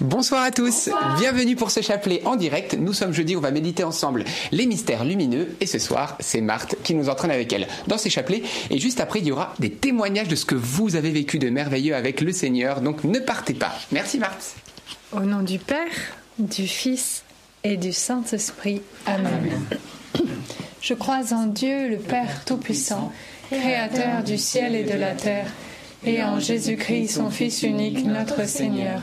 Bonsoir à tous, bienvenue pour ce chapelet en direct. Nous sommes jeudi, on va méditer ensemble les mystères lumineux et ce soir c'est Marthe qui nous entraîne avec elle dans ces chapelets et juste après il y aura des témoignages de ce que vous avez vécu de merveilleux avec le Seigneur, donc ne partez pas. Merci Marthe. Au nom du Père, du Fils et du Saint-Esprit. Amen. Je crois en Dieu le Père Tout-Puissant, Créateur du ciel et de la terre, et en Jésus-Christ son Fils unique, notre Seigneur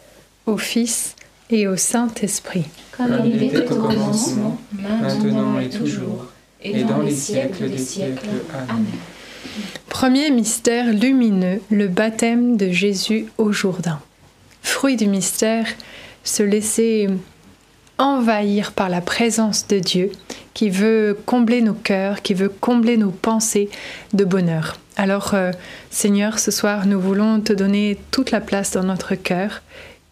au Fils et au Saint-Esprit. Comme il était au commencement, maintenant et toujours, et dans les siècles des siècles. Amen. Premier mystère lumineux, le baptême de Jésus au Jourdain. Fruit du mystère, se laisser envahir par la présence de Dieu qui veut combler nos cœurs, qui veut combler nos pensées de bonheur. Alors euh, Seigneur, ce soir, nous voulons te donner toute la place dans notre cœur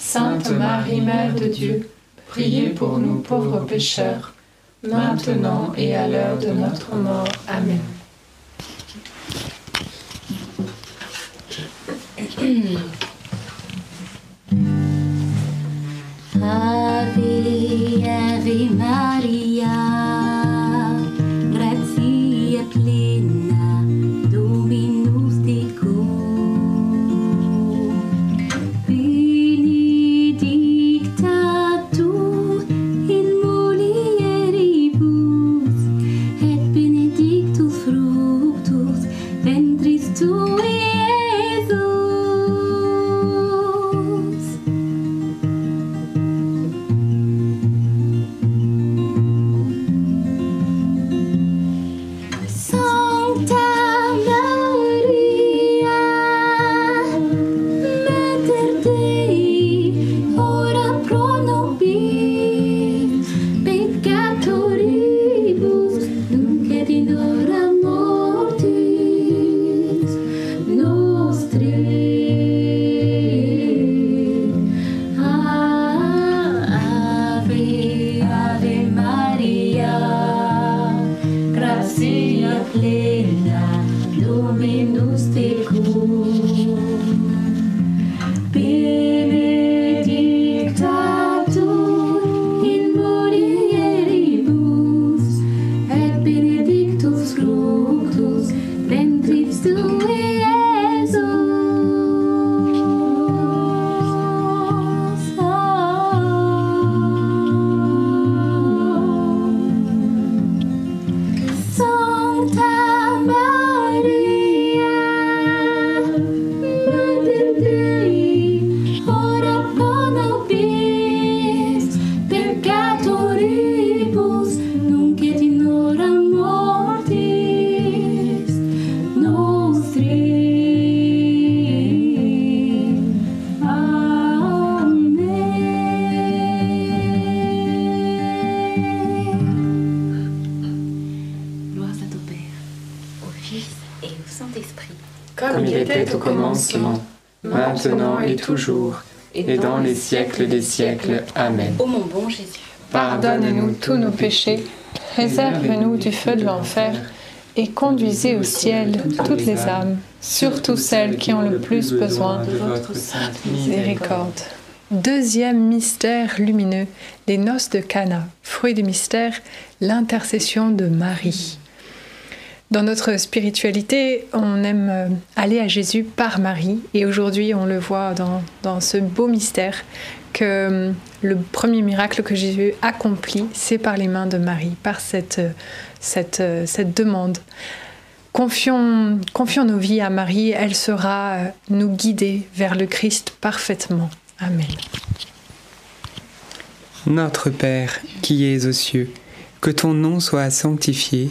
Sainte Marie, Mère de Dieu, priez pour nous pauvres pécheurs, maintenant et à l'heure de notre mort. Amen. Ave, Maria, See Fantasia plena. Siècles des siècles. Amen. Ô mon bon Jésus, Pardonne-nous tous nos péchés, réserve-nous du feu de l'enfer, et conduisez au ciel toutes les âmes, surtout celles qui ont le plus besoin de votre sainte miséricorde. Deuxième mystère lumineux, les noces de Cana. Fruit du mystère, l'intercession de Marie. Dans notre spiritualité, on aime euh, aller à Jésus par Marie. Et aujourd'hui, on le voit dans, dans ce beau mystère que hum, le premier miracle que Jésus accomplit, c'est par les mains de Marie, par cette, euh, cette, euh, cette demande. Confions, confions nos vies à Marie, elle euh, nous guider vers le Christ parfaitement. Amen. Notre Père, qui es aux cieux, que ton nom soit sanctifié,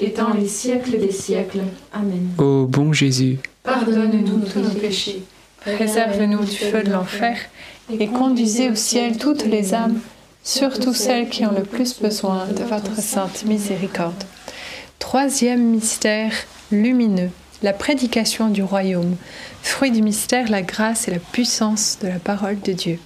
et dans les siècles des siècles. Amen. Ô bon Jésus, Pardonne-nous tous nos péchés, Préserve-nous du feu de l'enfer et conduisez au ciel toutes les âmes, surtout celles qui ont le plus besoin de votre sainte miséricorde. Troisième mystère lumineux, la prédication du royaume. Fruit du mystère, la grâce et la puissance de la parole de Dieu.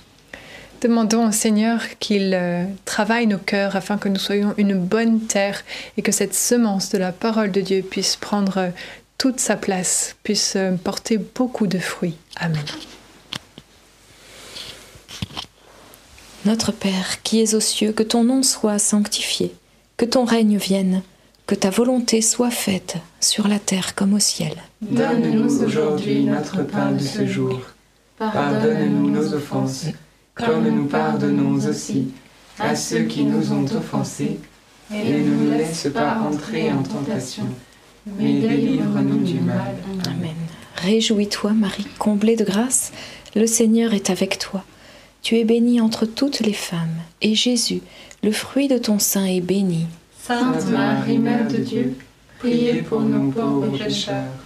Demandons au Seigneur qu'il euh, travaille nos cœurs afin que nous soyons une bonne terre et que cette semence de la parole de Dieu puisse prendre euh, toute sa place, puisse euh, porter beaucoup de fruits. Amen. Notre Père, qui es aux cieux, que ton nom soit sanctifié, que ton règne vienne, que ta volonté soit faite sur la terre comme au ciel. Donne-nous aujourd'hui notre pain de ce jour. Pardonne-nous nos offenses, comme nous pardonnons aussi à ceux qui nous ont offensés. Et ne nous laisse pas entrer en tentation, mais délivre-nous du mal. Amen. Réjouis-toi, Marie, comblée de grâce, le Seigneur est avec toi. Tu es bénie entre toutes les femmes, et Jésus, le fruit de ton sein, est béni. Sainte Marie, Mère de Dieu, priez pour nous pauvres pécheurs,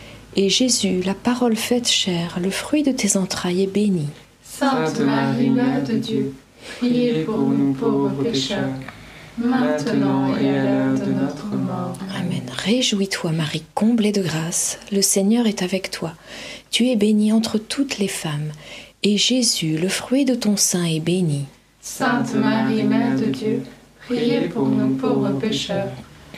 et Jésus, la parole faite chair, le fruit de tes entrailles, est béni. Sainte Marie, Mère de Dieu, Priez pour nous pauvres pécheurs, maintenant et à l'heure de notre mort. Amen. Réjouis-toi, Marie, comblée de grâce. Le Seigneur est avec toi. Tu es bénie entre toutes les femmes, et Jésus, le fruit de ton sein, est béni. Sainte Marie, Mère de Dieu, priez pour nous pauvres pécheurs,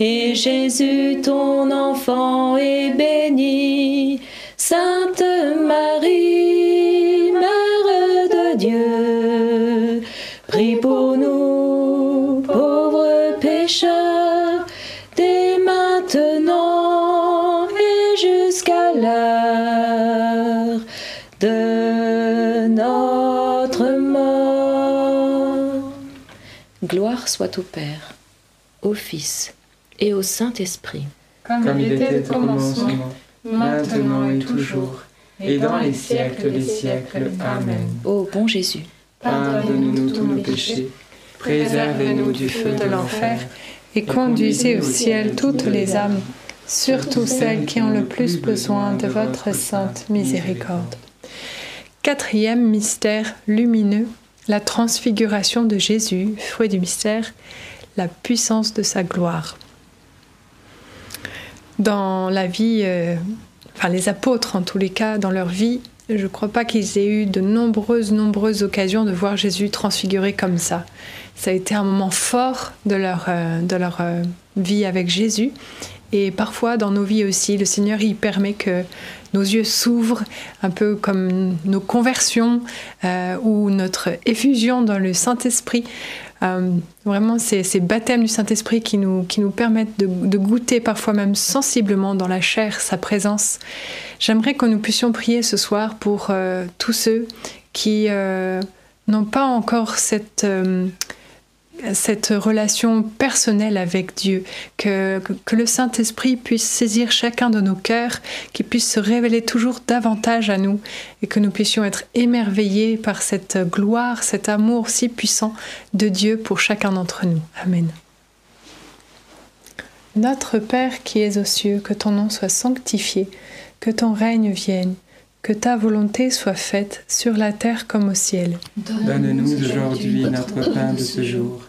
Et Jésus, ton enfant, est béni. Sainte Marie, Mère de Dieu, prie pour nous, pauvres pécheurs, dès maintenant et jusqu'à l'heure de notre mort. Gloire soit au Père, au Fils et au Saint-Esprit. Comme il était au commencement, maintenant et toujours, et dans les siècles des siècles. Amen. Ô bon Jésus, Pardonne-nous tous nos péchés, préservez-nous du feu de l'enfer, et conduisez au ciel toutes les âmes, surtout celles qui ont le plus besoin de votre sainte miséricorde. Quatrième mystère lumineux, la transfiguration de Jésus, fruit du mystère, la puissance de sa gloire. Dans la vie, euh, enfin les apôtres en tous les cas, dans leur vie, je ne crois pas qu'ils aient eu de nombreuses, nombreuses occasions de voir Jésus transfiguré comme ça. Ça a été un moment fort de leur, euh, de leur euh, vie avec Jésus. Et parfois, dans nos vies aussi, le Seigneur, il permet que nos yeux s'ouvrent, un peu comme nos conversions ou notre effusion dans le Saint-Esprit. Euh, vraiment, ces baptêmes du Saint-Esprit qui nous, qui nous permettent de, de goûter parfois même sensiblement dans la chair sa présence. J'aimerais que nous puissions prier ce soir pour euh, tous ceux qui euh, n'ont pas encore cette, cette relation personnelle avec Dieu, que, que, le Saint-Esprit puisse saisir chacun de nos cœurs, qu'il puisse se révéler toujours davantage à nous et que nous puissions être émerveillés par cette gloire, cet amour si puissant de Dieu pour chacun d'entre nous. Amen. Notre Père qui es aux cieux, que ton nom soit sanctifié, que ton règne vienne, que ta volonté soit faite sur la terre comme au ciel. Donne-nous aujourd'hui notre pain de ce jour.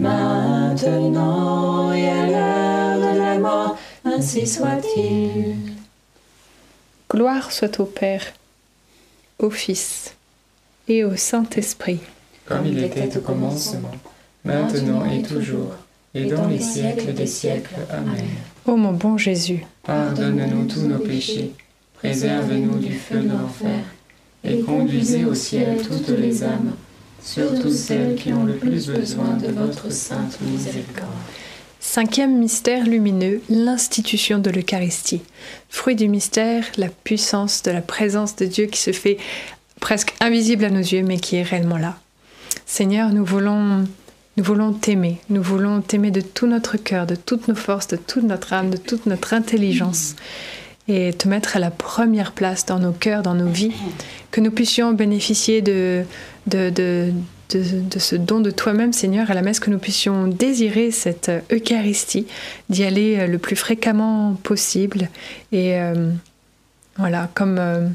maintenant et à l'heure de la mort, ainsi soit-il. Gloire soit au Père, au Fils et au Saint-Esprit. Comme il était au commencement, maintenant et toujours, et dans les siècles des siècles. Amen. Ô mon bon Jésus, Pardonne-nous tous nos péchés, préserve-nous du feu de l'enfer, et conduisez au ciel toutes les âmes, surtout celles qui ont le plus besoin de votre sainte miséricorde. Cinquième mystère lumineux, l'institution de l'Eucharistie. Fruit du mystère, la puissance de la présence de Dieu qui se fait presque invisible à nos yeux, mais qui est réellement là. Seigneur, nous voulons, nous voulons t'aimer. Nous voulons t'aimer de tout notre cœur, de toutes nos forces, de toute notre âme, de toute notre intelligence. Et te mettre à la première place dans nos cœurs, dans nos vies. Que nous puissions bénéficier de, de, de ce don de toi-même, Seigneur, à la messe, que nous puissions désirer cette Eucharistie, d'y aller le plus fréquemment possible. Et euh, voilà, comme, euh,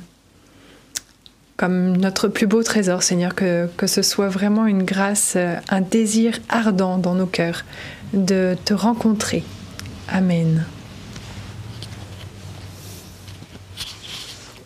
comme notre plus beau trésor, Seigneur, que, que ce soit vraiment une grâce, un désir ardent dans nos cœurs de te rencontrer. Amen.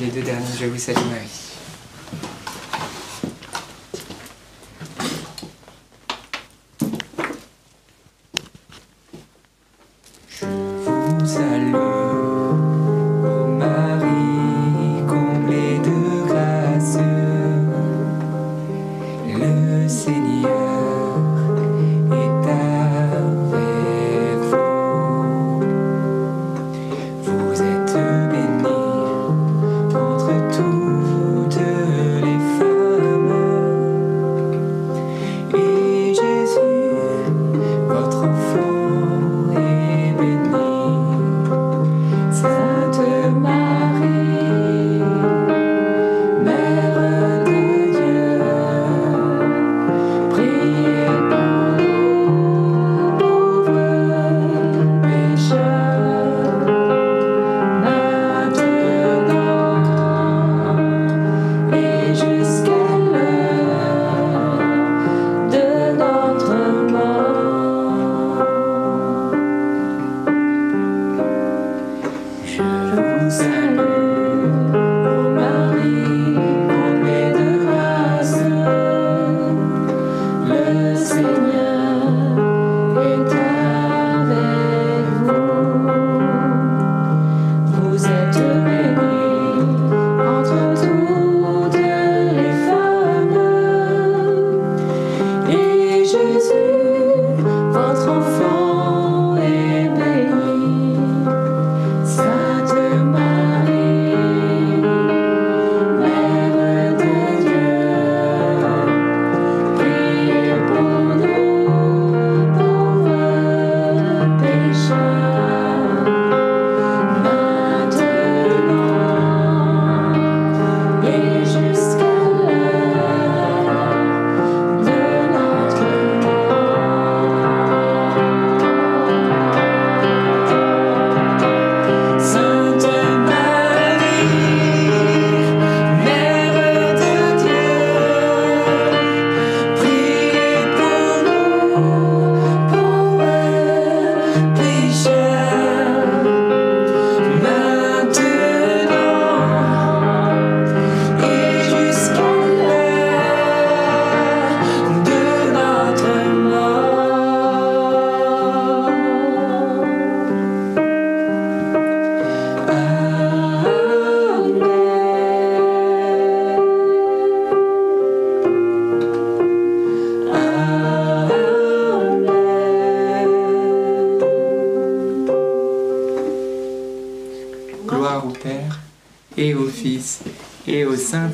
Les deux derniers, je vous salue Marie.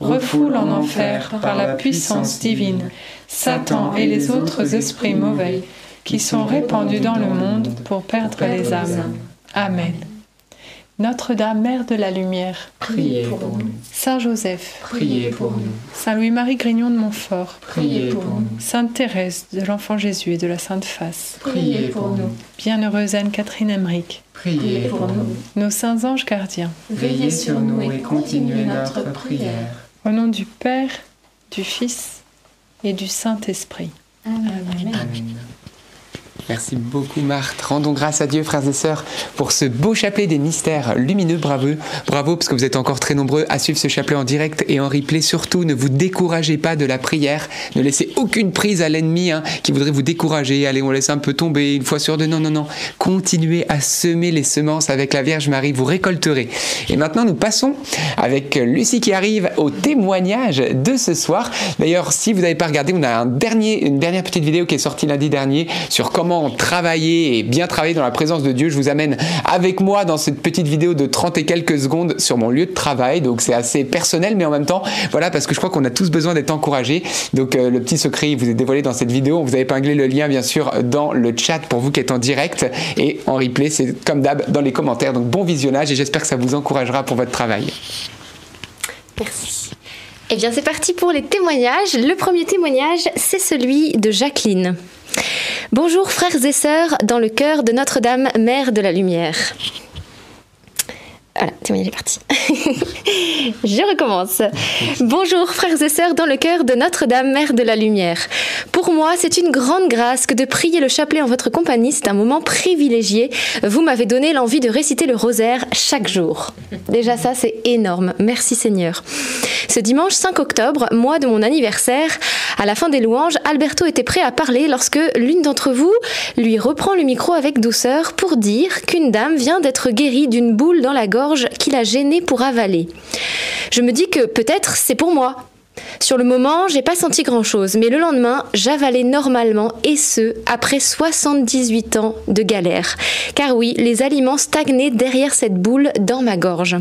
refoule en enfer par la puissance divine Satan et les autres esprits mauvais qui sont répandus dans le monde pour perdre les âmes. Amen. Notre-Dame, Mère de la Lumière, priez pour nous. Saint Joseph, Priez pour nous. Saint Louis-Marie Grignon de Montfort, Priez pour nous. Sainte Thérèse de l'Enfant Jésus et de la Sainte Face, Priez pour nous. Bienheureuse Anne-Catherine Emmerich, Priez pour nous. nos saints anges gardiens, Veillez sur nous et continuez notre prière. Au nom du Père, du Fils et du Saint-Esprit. Amen. Merci beaucoup Marthe. Rendons grâce à Dieu, frères et sœurs, pour ce beau chapelet des mystères lumineux. Bravo, bravo, parce que vous êtes encore très nombreux à suivre ce chapelet en direct et en replay. Surtout, ne vous découragez pas de la prière. Ne laissez aucune prise à l'ennemi hein, qui voudrait vous décourager. Allez, on laisse un peu tomber une fois sur deux. Non, non, non. Continuez à semer les semences avec la Vierge Marie. Vous récolterez. Et maintenant, nous passons avec Lucie qui arrive au témoignage de ce soir. D'ailleurs, si vous n'avez pas regardé, on a un dernier, une dernière petite vidéo qui est sortie lundi dernier sur comment travailler et bien travailler dans la présence de Dieu. Je vous amène avec moi dans cette petite vidéo de 30 et quelques secondes sur mon lieu de travail. Donc c'est assez personnel, mais en même temps, voilà, parce que je crois qu'on a tous besoin d'être encouragés. Donc euh, le petit secret, il vous est dévoilé dans cette vidéo. On vous a épinglé le lien, bien sûr, dans le chat pour vous qui êtes en direct et en replay. C'est comme d'hab dans les commentaires. Donc bon visionnage et j'espère que ça vous encouragera pour votre travail. Merci. Eh bien, c'est parti pour les témoignages. Le premier témoignage, c'est celui de Jacqueline. Bonjour frères et sœurs dans le cœur de Notre-Dame, Mère de la Lumière. Voilà, témoignage est parti. Je recommence. Bonjour frères et sœurs dans le cœur de Notre-Dame, Mère de la Lumière. Pour moi, c'est une grande grâce que de prier le chapelet en votre compagnie. C'est un moment privilégié. Vous m'avez donné l'envie de réciter le rosaire chaque jour. Déjà ça, c'est énorme. Merci Seigneur. Ce dimanche 5 octobre, mois de mon anniversaire, à la fin des louanges, Alberto était prêt à parler lorsque l'une d'entre vous lui reprend le micro avec douceur pour dire qu'une dame vient d'être guérie d'une boule dans la gorge qui l'a gênée pour avaler. Je me dis que peut-être c'est pour moi. Sur le moment, j'ai pas senti grand chose, mais le lendemain, j'avalais normalement et ce, après 78 ans de galère. Car oui, les aliments stagnaient derrière cette boule dans ma gorge.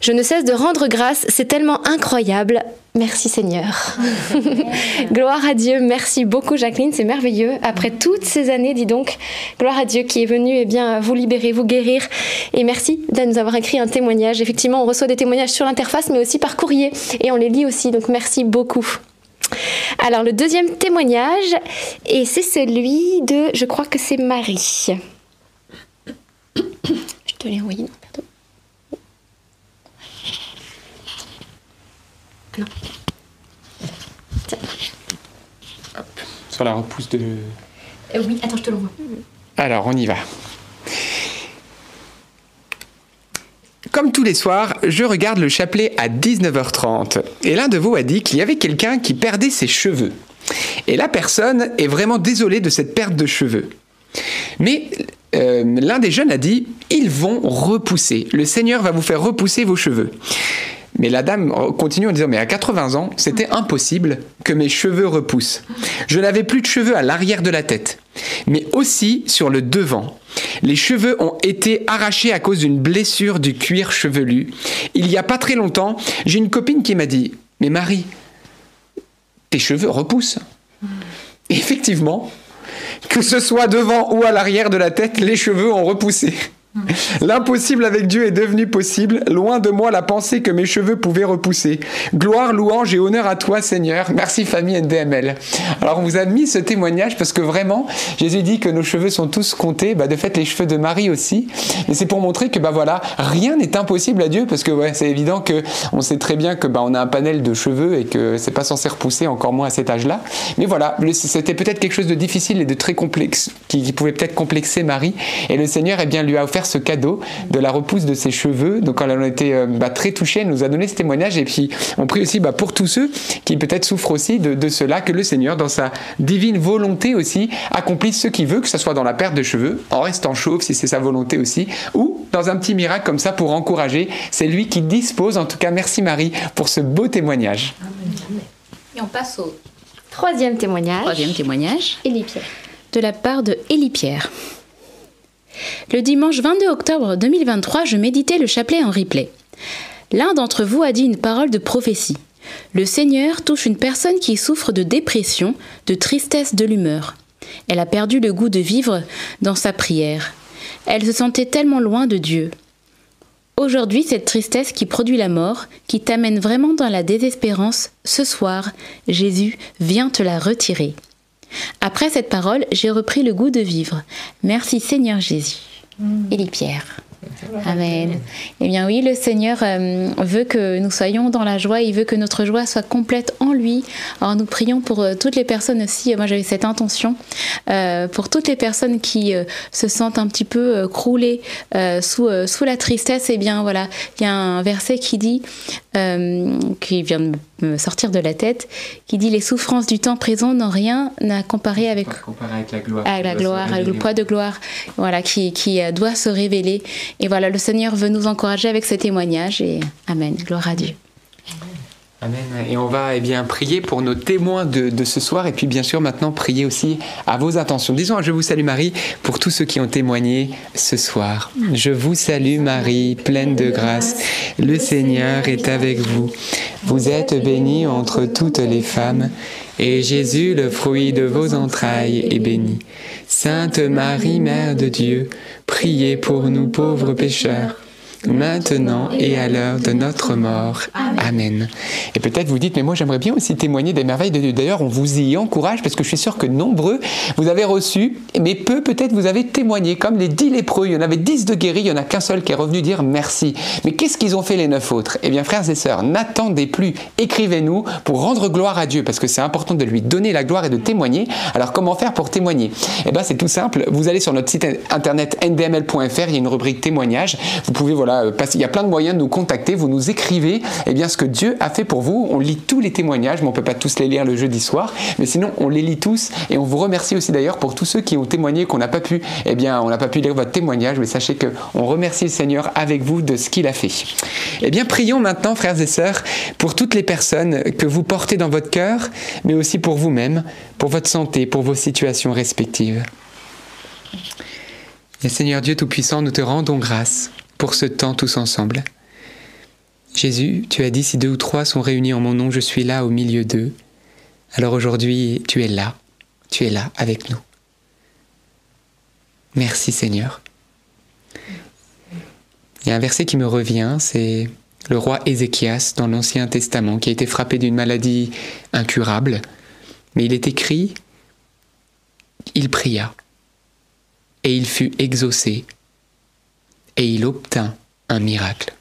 Je ne cesse de rendre grâce, c'est tellement incroyable. Merci Seigneur. Gloire à Dieu. Merci beaucoup Jacqueline, c'est merveilleux. Après toutes ces années, dis donc, gloire à Dieu qui est venu eh bien, vous libérer, vous guérir. Et merci de nous avoir écrit un témoignage. Effectivement, on reçoit des témoignages sur l'interface, mais aussi par courrier. Et on les lit aussi, donc merci beaucoup. Alors le deuxième témoignage, et c'est celui de, je crois que c'est Marie. Je te l'ai envoyé, non, pardon. Sur la repousse de... Euh, oui, attends, je te l'envoie. Alors, on y va. Comme tous les soirs, je regarde le chapelet à 19h30 et l'un de vous a dit qu'il y avait quelqu'un qui perdait ses cheveux. Et la personne est vraiment désolée de cette perte de cheveux. Mais euh, l'un des jeunes a dit, ils vont repousser. Le Seigneur va vous faire repousser vos cheveux. Mais la dame continue en disant, mais à 80 ans, c'était impossible que mes cheveux repoussent. Je n'avais plus de cheveux à l'arrière de la tête, mais aussi sur le devant. Les cheveux ont été arrachés à cause d'une blessure du cuir chevelu. Il y a pas très longtemps, j'ai une copine qui m'a dit, mais Marie, tes cheveux repoussent. Effectivement, que ce soit devant ou à l'arrière de la tête, les cheveux ont repoussé. L'impossible avec Dieu est devenu possible. Loin de moi la pensée que mes cheveux pouvaient repousser. Gloire, louange et honneur à toi, Seigneur. Merci, famille NDML. Alors, on vous a mis ce témoignage parce que vraiment, Jésus dit que nos cheveux sont tous comptés. Bah, de fait, les cheveux de Marie aussi. Et c'est pour montrer que, bah voilà, rien n'est impossible à Dieu parce que, ouais, c'est évident que on sait très bien que, bah, on a un panel de cheveux et que c'est pas censé repousser encore moins à cet âge-là. Mais voilà, c'était peut-être quelque chose de difficile et de très complexe qui, pouvait peut-être complexer Marie. Et le Seigneur, eh bien, lui a offert ce cadeau de la repousse de ses cheveux. Donc, quand elle en était euh, bah, très touchée, elle nous a donné ce témoignage. Et puis, on prie aussi bah, pour tous ceux qui peut-être souffrent aussi de, cela, que le Seigneur, dans sa divine volonté aussi, accomplisse ce qu'il veut, que ce soit dans la perte de cheveux, en restant chauve si c'est sa volonté aussi, ou dans un petit miracle comme ça pour encourager. C'est lui qui dispose. En tout cas, merci Marie pour ce beau témoignage. Et on passe au troisième témoignage. Troisième témoignage. Élie Pierre. De la part de Élie Pierre. Le dimanche 22 octobre 2023, je méditais le chapelet en replay. L'un d'entre vous a dit une parole de prophétie. Le Seigneur touche une personne qui souffre de dépression, de tristesse de l'humeur. Elle a perdu le goût de vivre dans sa prière. Elle se sentait tellement loin de Dieu. Aujourd'hui, cette tristesse qui produit la mort, qui t'amène vraiment dans la désespérance, ce soir, Jésus vient te la retirer. Après cette parole, j'ai repris le goût de vivre. Merci Seigneur Jésus. Élie Pierre. Amen. Eh bien oui, le Seigneur euh, veut que nous soyons dans la joie, il veut que notre joie soit complète en lui. Alors nous prions pour euh, toutes les personnes aussi, moi j'avais cette intention, euh, pour toutes les personnes qui se sentent un petit peu croulées sous, sous la tristesse, eh bien voilà, il y a un verset qui dit, qui vient de me sortir de la tête, qui dit les souffrances du temps présent n'ont rien à comparer avec, avec la gloire, avec, la gloire, avec le poids de gloire, voilà, qui, qui doit se révéler. Et voilà, le Seigneur veut nous encourager avec ce témoignage et Amen. Gloire à Dieu. Amen. Et on va eh bien prier pour nos témoins de, de, ce soir et puis bien sûr maintenant prier aussi à vos intentions. Disons Je vous salue Marie pour tous ceux qui ont témoigné ce soir. Je vous salue Marie, pleine de grâce. Le Seigneur est avec vous. Vous êtes bénie entre toutes les femmes et Jésus, le fruit de vos entrailles, est béni. Sainte Marie, Mère de Dieu, priez pour nous pauvres pécheurs maintenant et à l'heure de notre mort. Amen. Et peut-être vous dites, mais moi j'aimerais bien aussi témoigner des merveilles de Dieu. D'ailleurs, on vous y encourage parce que je suis sûr que nombreux vous avez reçu, mais peu peut-être vous avez témoigné, comme les dix lépreux. Il y en avait dix de guéris, il n'y en a qu'un seul qui est revenu dire merci. Mais qu'est-ce qu'ils ont fait les neuf autres? Eh bien, frères et sœurs, n'attendez plus, écrivez-nous pour rendre gloire à Dieu parce que c'est important de lui donner la gloire et de témoigner. Alors, comment faire pour témoigner? Eh bien, c'est tout simple. Vous allez sur notre site internet ndml.fr, il y a une rubrique témoignage. Vous pouvez, voilà, euh, il y a plein de moyens de nous contacter. Vous nous écrivez eh bien, ce que Dieu a fait pour vous. On lit tous les témoignages, mais on ne peut pas tous les lire le jeudi soir. Mais sinon, on les lit tous. Et on vous remercie aussi d'ailleurs pour tous ceux qui ont témoigné qu'on n'a pas pu, eh bien, on n'a pas pu lire votre témoignage. Mais sachez qu'on remercie le Seigneur avec vous de ce qu'il a fait. Eh bien, prions maintenant, frères et sœurs, pour toutes les personnes que vous portez dans votre cœur, mais aussi pour vous-même, pour votre santé, pour vos situations respectives. Et Seigneur Dieu Tout-Puissant, nous te rendons grâce pour ce temps tous ensemble. Jésus, tu as dit, si deux ou trois sont réunis en mon nom, je suis là au milieu d'eux. Alors aujourd'hui, tu es là, tu es là avec nous. Merci Seigneur. Il y a un verset qui me revient, c'est le roi Ézéchias dans l'Ancien Testament qui a été frappé d'une maladie incurable, mais il est écrit, il pria et il fut exaucé et il obtint un miracle.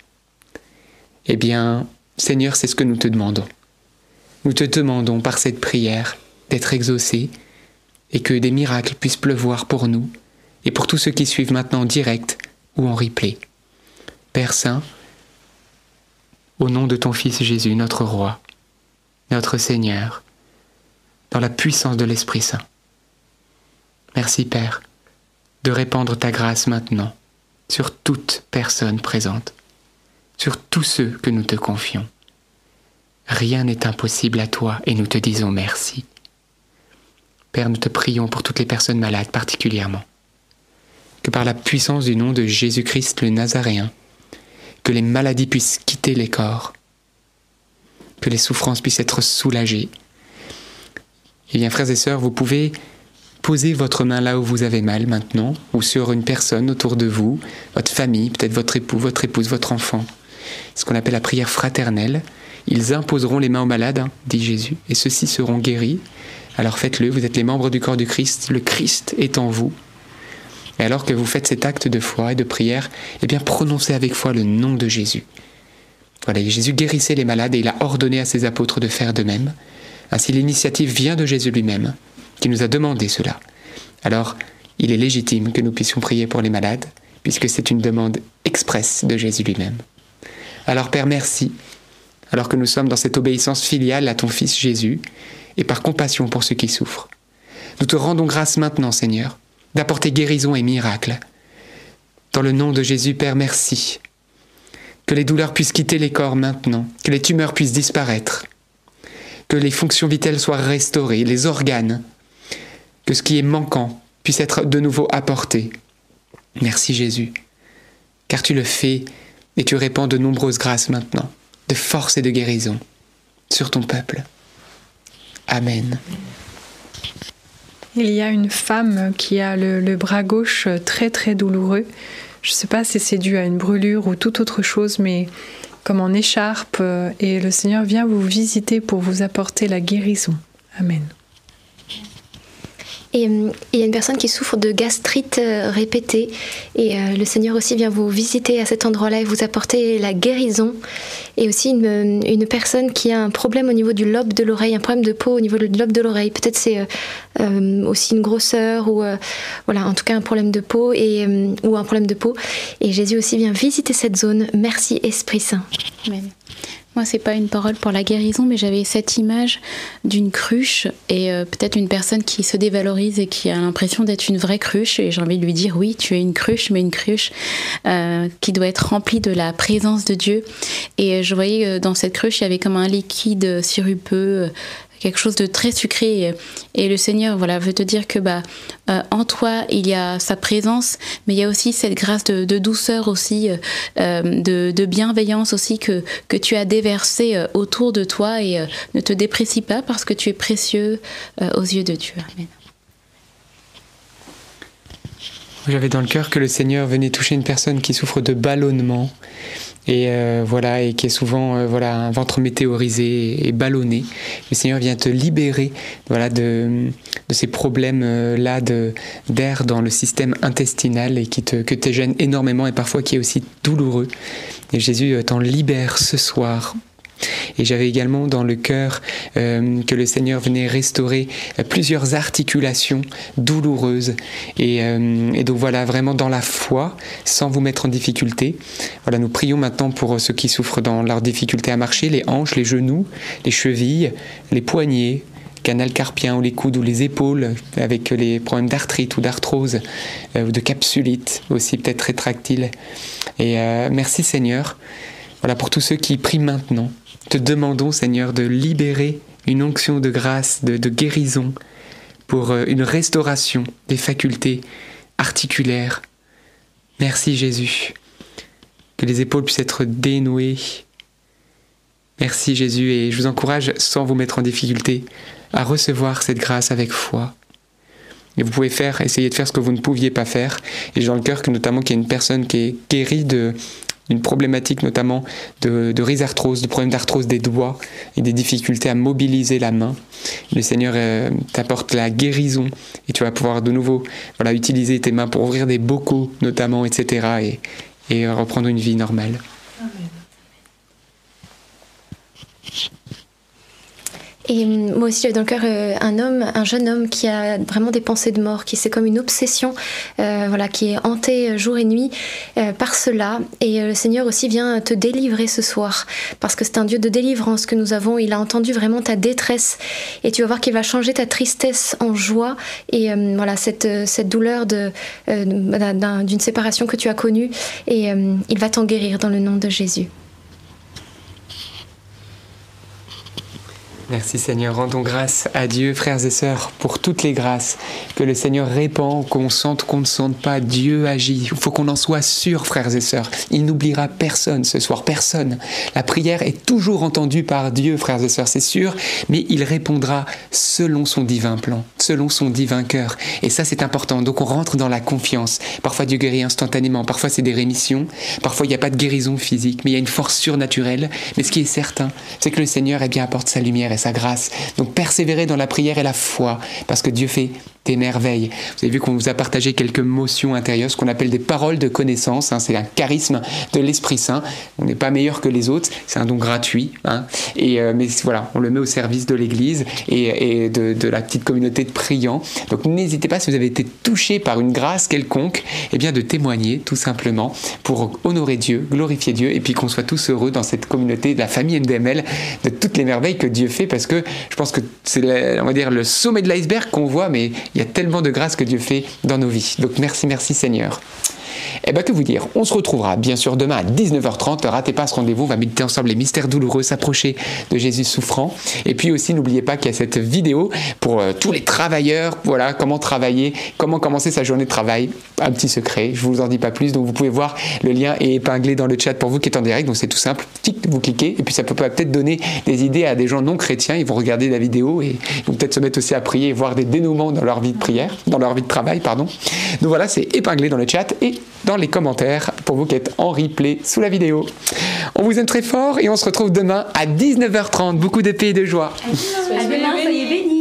Eh bien, Seigneur, c'est ce que nous te demandons. Nous te demandons par cette prière d'être exaucé et que des miracles puissent pleuvoir pour nous et pour tous ceux qui suivent maintenant en direct ou en replay. Père Saint, au nom de ton Fils Jésus, notre Roi, notre Seigneur, dans la puissance de l'Esprit Saint. Merci Père de répandre ta grâce maintenant sur toute personne présente, sur tous ceux que nous te confions. Rien n'est impossible à toi et nous te disons merci. Père, nous te prions pour toutes les personnes malades particulièrement. Que par la puissance du nom de Jésus-Christ le Nazaréen, que les maladies puissent quitter les corps, que les souffrances puissent être soulagées. Eh bien, frères et sœurs, vous pouvez posez votre main là où vous avez mal maintenant, ou sur une personne autour de vous, votre famille, peut-être votre époux, votre épouse, votre enfant. Ce qu'on appelle la prière fraternelle. Ils imposeront les mains aux malades, hein, dit Jésus, et ceux-ci seront guéris. Alors faites-le, vous êtes les membres du corps du Christ, le Christ est en vous. Et alors que vous faites cet acte de foi et de prière, eh bien prononcez avec foi le nom de Jésus. Voilà, Jésus guérissait les malades et il a ordonné à ses apôtres de faire de même. Ainsi l'initiative vient de Jésus lui-même, qui nous a demandé cela. Alors, il est légitime que nous puissions prier pour les malades, puisque c'est une demande expresse de Jésus lui-même. Alors Père, merci, alors que nous sommes dans cette obéissance filiale à ton Fils Jésus, et par compassion pour ceux qui souffrent. Nous te rendons grâce maintenant, Seigneur, d'apporter guérison et miracle. Dans le nom de Jésus, Père, merci. Que les douleurs puissent quitter les corps maintenant, que les tumeurs puissent disparaître, que les fonctions vitales soient restaurées, les organes, que ce qui est manquant puisse être de nouveau apporté. Merci Jésus, car tu le fais et tu répands de nombreuses grâces maintenant, de force et de guérison sur ton peuple. Amen. Il y a une femme qui a le, le bras gauche très très douloureux. Je ne sais pas si c'est dû à une brûlure ou toute autre chose, mais comme en écharpe, euh, et le Seigneur vient vous visiter pour vous apporter la guérison. Amen. Et euh, il y a une personne qui souffre de gastrite euh, répétée. Et euh, le Seigneur aussi vient vous visiter à cet endroit-là et vous apporter la guérison. Et aussi une, personne qui a un problème au niveau du lobe de l'oreille, un problème de peau au niveau du lobe de l'oreille. Peut-être c'est euh, aussi une grosseur ou euh, voilà, en tout cas un problème de peau et, euh, ou un problème de peau. Et Jésus aussi vient visiter cette zone. Merci Esprit Saint. Amen. Moi, c'est pas une parole pour la guérison, mais j'avais cette image d'une cruche et euh, peut-être une personne qui se dévalorise et qui a l'impression d'être une vraie cruche. Et j'ai envie de lui dire oui, tu es une cruche, mais une cruche euh, qui doit être remplie de la présence de Dieu. Et je voyais euh, dans cette cruche, il y avait comme un liquide sirupeux quelque chose de très sucré. Et le Seigneur, voilà, veut te dire que bah, euh, en toi, il y a sa présence, mais il y a aussi cette grâce de, douceur aussi, euh, de, bienveillance aussi que, que tu as déversé euh, autour de toi et ne te déprécie pas parce que tu es précieux aux yeux de Dieu. J'avais dans le cœur que le Seigneur venait toucher une personne qui souffre de ballonnement et euh, voilà et qui est souvent euh, voilà un ventre météorisé et ballonné. Le Seigneur vient te libérer voilà de, de ces problèmes euh, là de d'air dans le système intestinal et qui te que te gêne énormément et parfois qui est aussi douloureux. Et Jésus t'en libère ce soir et j'avais également dans le cœur euh, que le Seigneur venait restaurer euh, plusieurs articulations douloureuses. Et, euh, et, donc voilà, vraiment dans la foi, sans vous mettre en difficulté. Voilà, nous prions maintenant pour ceux qui souffrent dans leur difficulté à marcher, les hanches, les genoux, les chevilles, les poignets, canal carpien ou les coudes ou les épaules avec les problèmes d'arthrite ou d'arthrose ou de capsulite aussi peut-être rétractile. Et merci Seigneur. Voilà pour tous ceux qui prient maintenant te demandons, Seigneur, de libérer une onction de grâce, de, guérison, pour euh, une restauration des facultés articulaires. Merci Jésus. Que les épaules puissent être dénouées. Merci Jésus et je vous encourage, sans vous mettre en difficulté, à recevoir cette grâce avec foi. Et vous pouvez faire, essayer de faire ce que vous ne pouviez pas faire. Et j'ai dans le cœur que notamment qu'il y a une personne qui est guérie de, une problématique notamment de, de rhizarthrose, de problème d'arthrose des doigts et des difficultés à mobiliser la main. Le Seigneur euh, t'apporte la guérison et tu vas pouvoir de nouveau voilà, utiliser tes mains pour ouvrir des bocaux notamment, etc. et, et reprendre une vie normale. Et moi aussi, j'avais dans le cœur euh, un homme, un jeune homme qui a vraiment des pensées de mort, qui c'est comme une obsession, euh, voilà, qui est hanté jour et nuit euh, par cela. Et le Seigneur aussi vient te délivrer ce soir, parce que c'est un Dieu de délivrance que nous avons. Il a entendu vraiment ta détresse, et tu vas voir qu'il va changer ta tristesse en joie. Et euh, voilà, cette, cette douleur de, euh, d'une séparation que tu as connue, et euh, il va t'en guérir dans le nom de Jésus. Merci Seigneur, rendons grâce à Dieu, frères et sœurs, pour toutes les grâces que le Seigneur répand, qu'on sente, qu'on ne sente pas, Dieu agit. Il faut qu'on en soit sûr, frères et sœurs. Il n'oubliera personne ce soir, personne. La prière est toujours entendue par Dieu, frères et sœurs, c'est sûr, mais il répondra selon son divin plan, selon son divin cœur. Et ça, c'est important. Donc on rentre dans la confiance. Parfois Dieu guérit instantanément, parfois c'est des rémissions, parfois il n'y a pas de guérison physique, mais il y a une force surnaturelle. Mais ce qui est certain, c'est que le Seigneur eh bien, apporte sa lumière sa grâce. Donc persévérer dans la prière et la foi, parce que Dieu fait des merveilles. Vous avez vu qu'on vous a partagé quelques motions intérieures, ce qu'on appelle des paroles de connaissance. Hein. c'est un charisme de l'Esprit Saint. On n'est pas meilleur que les autres, c'est un don gratuit. Hein. Et, euh, mais voilà, on le met au service de l'Église et, de, la petite communauté de priants. Donc n'hésitez pas, si vous avez été touché par une grâce quelconque, eh bien de témoigner tout simplement pour honorer Dieu, glorifier Dieu et puis qu'on soit tous heureux dans cette communauté de la famille NDML, de toutes les merveilles que Dieu fait parce que je pense que c'est on va dire le sommet de l'iceberg qu'on voit mais il y a tellement de grâce que Dieu fait dans nos vies. Donc merci, merci Seigneur. Eh bien, que vous dire? On se retrouvera bien sûr demain à 19h30. Ratez pas ce rendez-vous. On va méditer ensemble les mystères douloureux, s'approcher de Jésus souffrant. Et puis aussi, n'oubliez pas qu'il y a cette vidéo pour euh, tous les travailleurs. Voilà, comment travailler, comment commencer sa journée de travail. Un petit secret, je vous en dis pas plus. Donc, vous pouvez voir le lien est épinglé dans le chat pour vous qui êtes en direct. Donc, c'est tout simple. Vous cliquez et puis ça peut peut-être donner des idées à des gens non chrétiens. Ils vont regarder la vidéo et ils vont peut-être se mettre aussi à prier et voir des dénouements dans leur vie de prière, dans leur vie de travail, pardon. Donc voilà, c'est épinglé dans le chat et dans les commentaires pour vous qui êtes en replay sous la vidéo. On vous aime très fort et on se retrouve demain à 19h30. Beaucoup de paix et de joie. À demain,